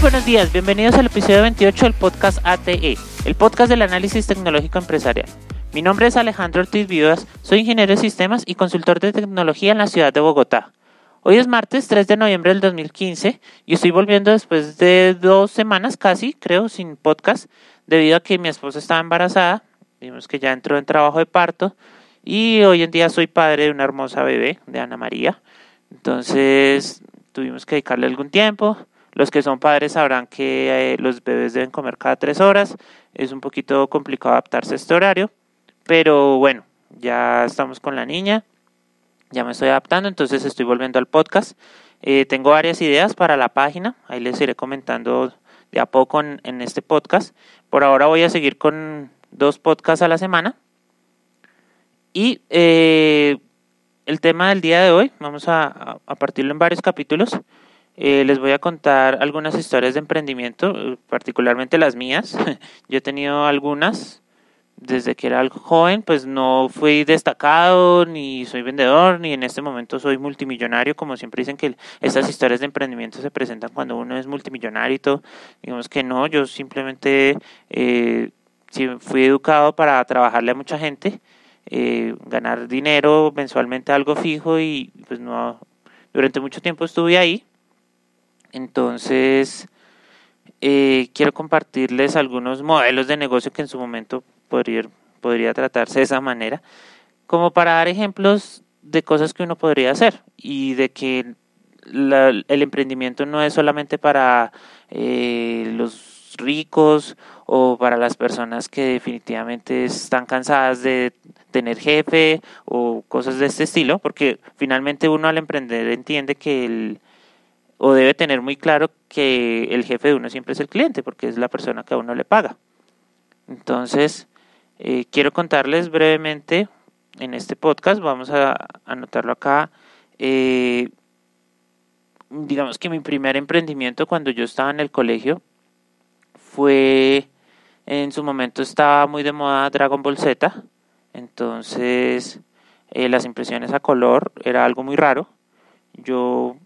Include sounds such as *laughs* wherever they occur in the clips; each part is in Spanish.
buenos días, bienvenidos al episodio 28 del podcast ATE, el podcast del análisis tecnológico empresarial. Mi nombre es Alejandro Ortiz Vivas, soy ingeniero de sistemas y consultor de tecnología en la ciudad de Bogotá. Hoy es martes 3 de noviembre del 2015 y estoy volviendo después de dos semanas casi, creo, sin podcast, debido a que mi esposa estaba embarazada, vimos que ya entró en trabajo de parto y hoy en día soy padre de una hermosa bebé, de Ana María. Entonces tuvimos que dedicarle algún tiempo. Los que son padres sabrán que eh, los bebés deben comer cada tres horas. Es un poquito complicado adaptarse a este horario. Pero bueno, ya estamos con la niña. Ya me estoy adaptando, entonces estoy volviendo al podcast. Eh, tengo varias ideas para la página. Ahí les iré comentando de a poco en, este podcast. Por ahora voy a seguir con dos podcasts a la semana. Y eh, el tema del día de hoy, vamos a, a partirlo en varios capítulos. Eh, les voy a contar algunas historias de emprendimiento, particularmente las mías. *laughs* Yo he tenido algunas desde que era joven, pues no fui destacado, ni soy vendedor, ni en este momento soy multimillonario, como siempre dicen que estas historias de emprendimiento se presentan cuando uno es multimillonario y todo. Digamos que no, yo simplemente eh, fui educado para trabajarle a mucha gente eh, ganar dinero mensualmente algo fijo y pues no durante mucho tiempo estuve ahí entonces eh, quiero compartirles algunos modelos de negocio que en su momento podría, podría tratarse de esa manera como para dar ejemplos de cosas que uno podría hacer y de que el emprendimiento no es solamente para eh, los ricos o para las personas que definitivamente están cansadas de tener jefe o cosas de este estilo, porque finalmente uno al emprender entiende que el, o debe tener muy claro que el jefe de uno siempre es el cliente, porque es la persona que a uno le paga. Entonces, eh, quiero contarles brevemente en este podcast, vamos a anotarlo acá, eh, digamos que mi primer emprendimiento cuando yo estaba en el colegio fue, en su momento estaba muy de moda Dragon Ball Z, entonces, eh, las impresiones a color era algo muy raro. Yo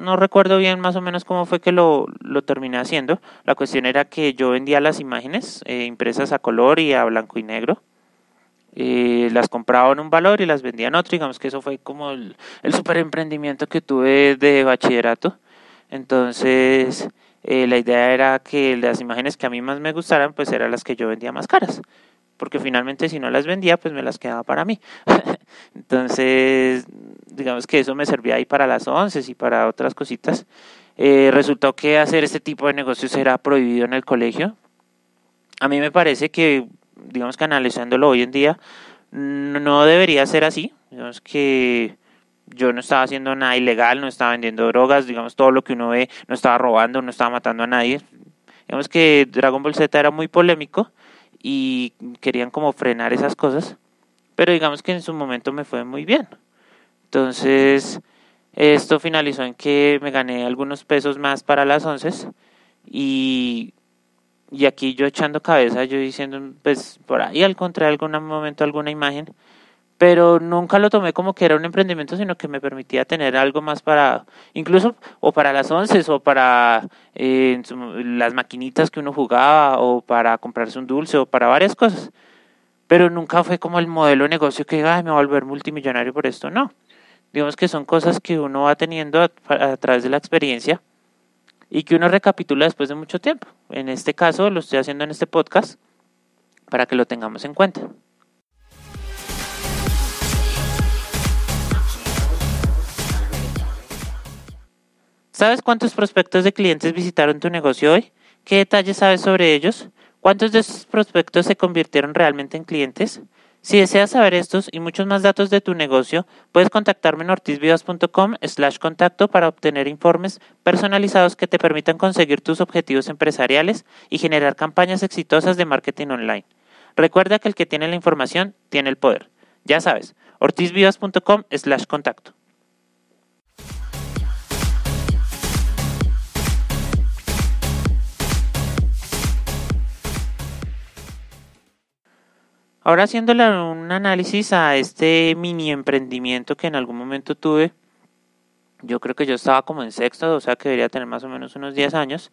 no recuerdo bien más o menos cómo fue que lo, lo terminé haciendo. La cuestión era que yo vendía las imágenes eh, impresas a color y a blanco y negro. Eh, las compraba en un valor y las vendía en otro. Digamos que eso fue como el, el super emprendimiento que tuve de bachillerato. Entonces, la idea era que las imágenes que a mí más me gustaran, pues eran las que yo vendía más caras porque finalmente si no las vendía, pues me las quedaba para mí. *laughs* Entonces, digamos que eso me servía ahí para las once y para otras cositas. Eh, resultó que hacer este tipo de negocios era prohibido en el colegio. A mí me parece que, digamos que analizándolo hoy en día, no debería ser así. Digamos que yo no estaba haciendo nada ilegal, no estaba vendiendo drogas, digamos todo lo que uno ve, no estaba robando, no estaba matando a nadie. Digamos que Dragon Ball Z era muy polémico y querían como frenar esas cosas, pero digamos que en su momento me fue muy bien. Entonces, esto finalizó en que me gané algunos pesos más para las once y, y aquí yo echando cabeza, yo diciendo, pues por ahí encontré algún momento alguna imagen pero nunca lo tomé como que era un emprendimiento, sino que me permitía tener algo más para, incluso, o para las once, o para eh, las maquinitas que uno jugaba, o para comprarse un dulce, o para varias cosas. Pero nunca fue como el modelo de negocio que, ay, me voy a volver multimillonario por esto, no. Digamos que son cosas que uno va teniendo a, a través de la experiencia y que uno recapitula después de mucho tiempo. En este caso, lo estoy haciendo en este podcast para que lo tengamos en cuenta. ¿Sabes cuántos prospectos de clientes visitaron tu negocio hoy? ¿Qué detalles sabes sobre ellos? ¿Cuántos de esos prospectos se convirtieron realmente en clientes? Si deseas saber estos y muchos más datos de tu negocio, puedes contactarme en ortizvivas.com slash contacto para obtener informes personalizados que te permitan conseguir tus objetivos empresariales y generar campañas exitosas de marketing online. Recuerda que el que tiene la información tiene el poder. Ya sabes, ortizvivas.com slash contacto. Ahora haciéndole un análisis a este mini emprendimiento que en algún momento tuve, yo creo que yo estaba como en sexto, o sea que debería tener más o menos unos 10 años.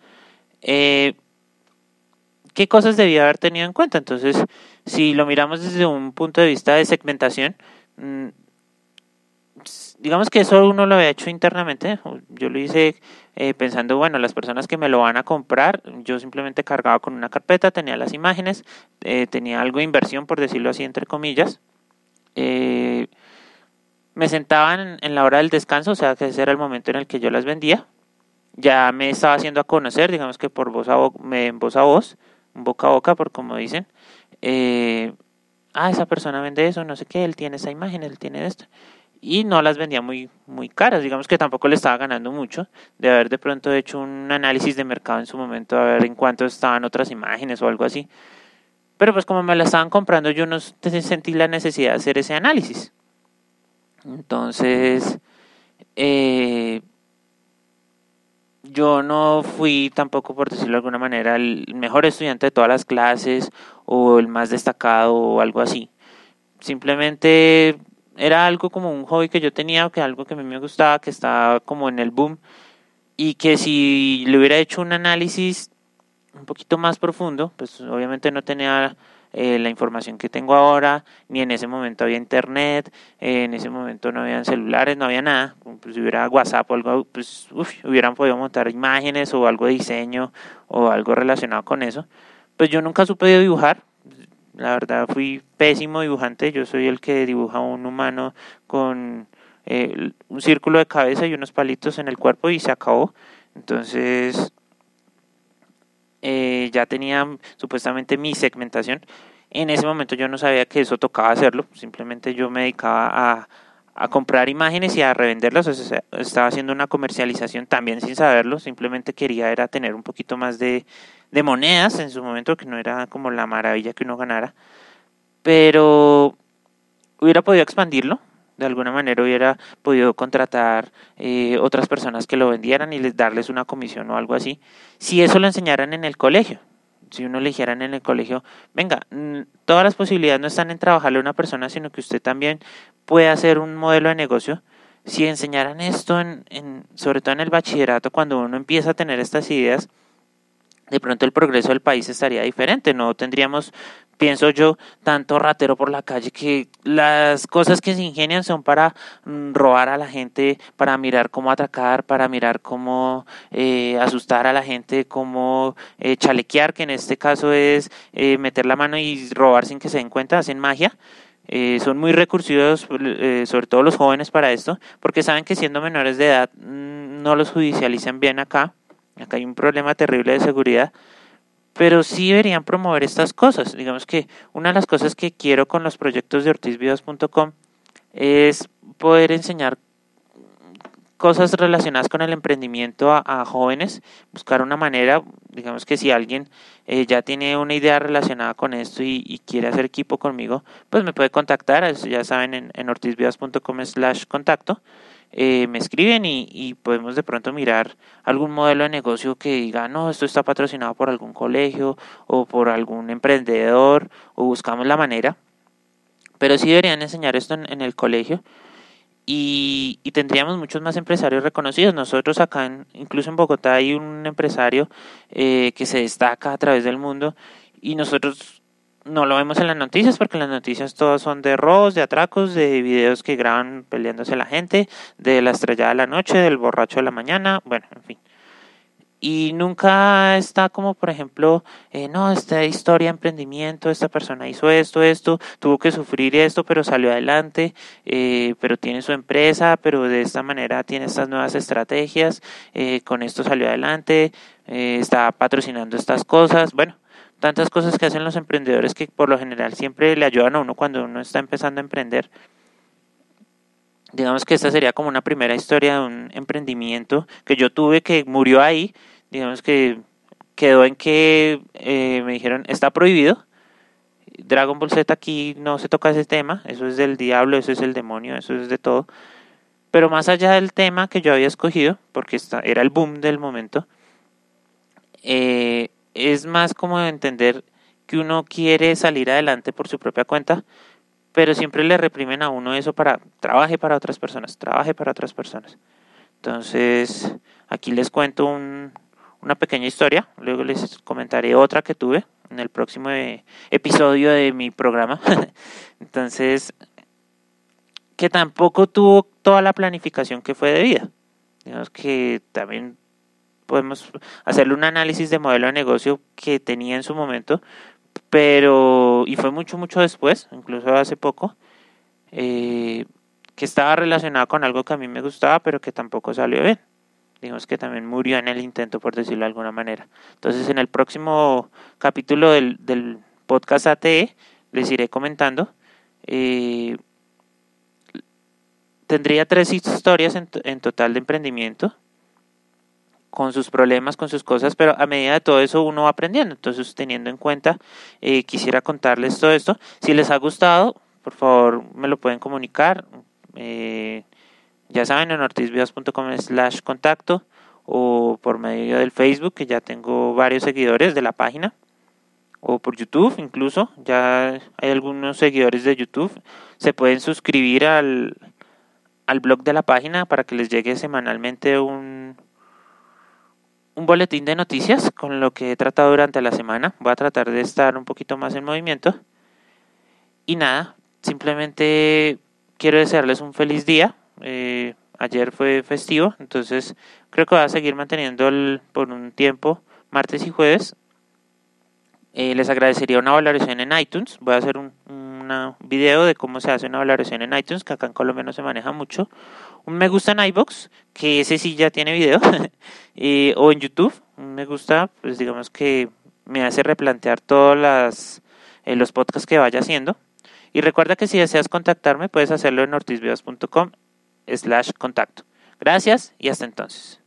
Eh, ¿Qué cosas debía haber tenido en cuenta? Entonces, si lo miramos desde un punto de vista de segmentación, mm, digamos que eso uno lo había hecho internamente. Yo lo hice eh, pensando, bueno, las personas que me lo van a comprar, yo simplemente cargaba con una carpeta, tenía las imágenes, eh, tenía algo de inversión, por decirlo así, entre comillas. Eh, me sentaban en, la hora del descanso, o sea que ese era el momento en el que yo las vendía. Ya me estaba haciendo a conocer, digamos que por voz a, voz, voz, a voz, boca a boca, por como dicen. ah, esa persona vende eso, no sé qué, él tiene esa imagen, él tiene esto y no las vendía muy, muy caras. Digamos que tampoco le estaba ganando mucho de haber de pronto hecho un análisis de mercado en su momento, a ver en cuánto estaban otras imágenes o algo así. Pero pues como me la estaban comprando, yo no sentí la necesidad de hacer ese análisis. Entonces, eh, yo no fui tampoco, por decirlo de alguna manera, el mejor estudiante de todas las clases o el más destacado o algo así. Simplemente era algo como un hobby que yo tenía, que algo que a mí me gustaba, que estaba como en el boom y que si le hubiera hecho un análisis un poquito más profundo, pues obviamente no tenía eh, la información que tengo ahora, ni en ese momento había internet, eh, en ese momento no había celulares, no había nada, pues si hubiera WhatsApp o algo, pues hubieran podido montar imágenes o algo de diseño o algo relacionado con eso. Pues yo nunca supe dibujar, la verdad fui pésimo dibujante, yo soy el que dibuja un humano con eh, un círculo de cabeza y unos palitos en el cuerpo y se acabó. Entonces eh, ya tenía supuestamente mi segmentación. En ese momento yo no sabía que eso tocaba hacerlo, simplemente yo me dedicaba a, a comprar imágenes y a revenderlas, estaba haciendo una comercialización también sin saberlo, simplemente quería era tener un poquito más de, de monedas en su momento, que no era como la maravilla que uno ganara, pero hubiera podido expandirlo, de alguna manera hubiera podido contratar eh, otras personas que lo vendieran y les darles una comisión o algo así, si eso lo enseñaran en el colegio. Si uno le dijeran en el colegio, venga, todas las posibilidades no están en trabajarle a una persona, sino que usted también puede hacer un modelo de negocio. Si enseñaran esto, en, sobre todo en el bachillerato, cuando uno empieza a tener estas ideas, de pronto el progreso del país estaría diferente, no tendríamos, pienso yo, tanto ratero por la calle que las cosas que se ingenian son para mm, robar a la gente, para mirar cómo atacar, para mirar cómo eh, asustar a la gente, cómo eh, chalequear, que en este caso es eh, meter la mano y robar sin que se den cuenta, hacen magia. son muy recursivos, sobre todo los jóvenes para esto, porque saben que siendo menores de edad mm, no los judicializan bien acá Acá hay un problema terrible de seguridad, pero sí deberían promover estas cosas. Digamos que una de las cosas que quiero con los proyectos de ortizvideos.com es poder enseñar cosas relacionadas con el emprendimiento a, jóvenes, buscar una manera, digamos que si alguien eh, ya tiene una idea relacionada con esto y, quiere hacer equipo conmigo, pues me puede contactar, ya saben, en, en ortizvidas.com slash contacto eh, me escriben y, podemos de pronto mirar algún modelo de negocio que diga, no, esto está patrocinado por algún colegio o por algún emprendedor o buscamos la manera. Pero sí deberían enseñar esto en, el colegio y, tendríamos muchos más empresarios reconocidos. Nosotros acá, incluso en Bogotá, hay un empresario eh, que se destaca a través del mundo y nosotros no lo vemos en las noticias porque las noticias todas son de robos, de atracos, de videos que graban peleándose la gente, de la estrellada de la noche, del borracho de la mañana, bueno, en fin. Y nunca está como, por ejemplo, eh, no, esta historia emprendimiento, esta persona hizo esto, esto, tuvo que sufrir esto, pero salió adelante, eh, pero tiene su empresa, pero de esta manera tiene estas nuevas estrategias, eh, con esto salió adelante, está patrocinando estas cosas, bueno, tantas cosas que hacen los emprendedores que por lo general siempre le ayudan a uno cuando uno está empezando a emprender. Digamos que esta sería como una primera historia de un emprendimiento que yo tuve que murió ahí, digamos que quedó en que eh, me dijeron está prohibido. Dragon Ball Z aquí no se toca ese tema, eso es del diablo, eso es el demonio, eso es de todo. Pero más allá del tema que yo había escogido, porque era el boom del momento, eh, es más como entender que uno quiere salir adelante por su propia cuenta, pero siempre le reprimen a uno eso para trabaje para otras personas, trabaje para otras personas. Entonces, aquí les cuento una una pequeña historia, luego les comentaré otra que tuve en el próximo episodio de mi programa. *laughs* Entonces, que tampoco tuvo toda la planificación que fue debida. Digamos que también podemos hacerle un análisis de modelo de negocio que tenía en su momento, pero, y fue mucho, mucho después, incluso hace poco, eh, que estaba relacionado con algo que a mí me gustaba, pero que tampoco salió bien. Digamos que también murió en el intento, por decirlo de alguna manera. Entonces, en el próximo capítulo del, del podcast ATE, les iré comentando. Eh, tendría tres historias en, en total de emprendimiento con sus problemas, con sus cosas, pero a medida de todo eso uno va aprendiendo. Entonces, teniendo en cuenta, eh, quisiera contarles todo esto. Si les ha gustado, por favor, me lo pueden comunicar. Eh, ya saben, en ortizvidas.com slash contacto o por medio del Facebook, que ya tengo varios seguidores de la página, o por YouTube incluso, ya hay algunos seguidores de YouTube. Se pueden suscribir al, al blog de la página para que les llegue semanalmente un un boletín de noticias con lo que he tratado durante la semana. Voy a tratar de estar un poquito más en movimiento. Y nada, simplemente quiero desearles un feliz día. Eh, ayer fue festivo, entonces creo que voy a seguir manteniendo el, por un tiempo, martes y jueves. Eh, les agradecería una valoración en iTunes. Voy a hacer un, un video de cómo se hace una valoración en iTunes, que acá en Colombia no se maneja mucho un me gusta en iBox, que ese sí ya tiene video, *laughs* o en YouTube, un me gusta, pues digamos que me hace replantear todos eh, los podcasts que vaya haciendo. Y recuerda que si deseas contactarme, puedes hacerlo en ortizvideos.com slash contacto. Gracias y hasta entonces.